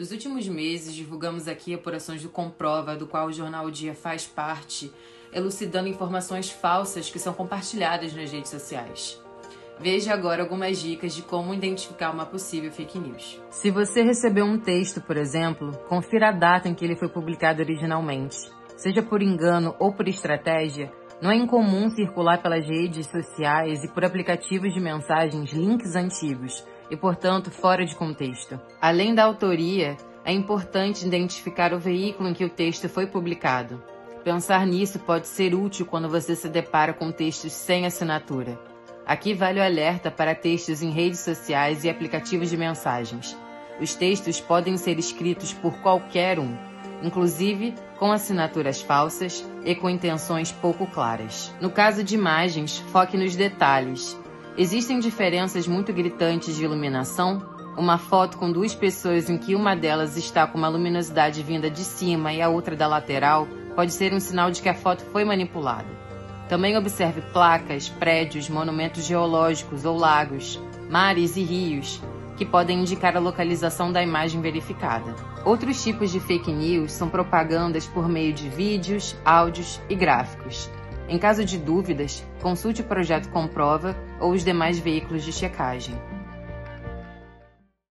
Nos últimos meses, divulgamos aqui apurações do Comprova, do qual o jornal o Dia faz parte, elucidando informações falsas que são compartilhadas nas redes sociais. Veja agora algumas dicas de como identificar uma possível fake news. Se você recebeu um texto, por exemplo, confira a data em que ele foi publicado originalmente. Seja por engano ou por estratégia, não é incomum circular pelas redes sociais e por aplicativos de mensagens links antigos e, portanto, fora de contexto. Além da autoria, é importante identificar o veículo em que o texto foi publicado. Pensar nisso pode ser útil quando você se depara com textos sem assinatura. Aqui vale o alerta para textos em redes sociais e aplicativos de mensagens. Os textos podem ser escritos por qualquer um, inclusive com assinaturas falsas e com intenções pouco claras. No caso de imagens, foque nos detalhes. Existem diferenças muito gritantes de iluminação? Uma foto com duas pessoas em que uma delas está com uma luminosidade vinda de cima e a outra da lateral pode ser um sinal de que a foto foi manipulada. Também observe placas, prédios, monumentos geológicos ou lagos, mares e rios, que podem indicar a localização da imagem verificada. Outros tipos de fake news são propagandas por meio de vídeos, áudios e gráficos. Em caso de dúvidas, consulte o projeto Comprova ou os demais veículos de checagem.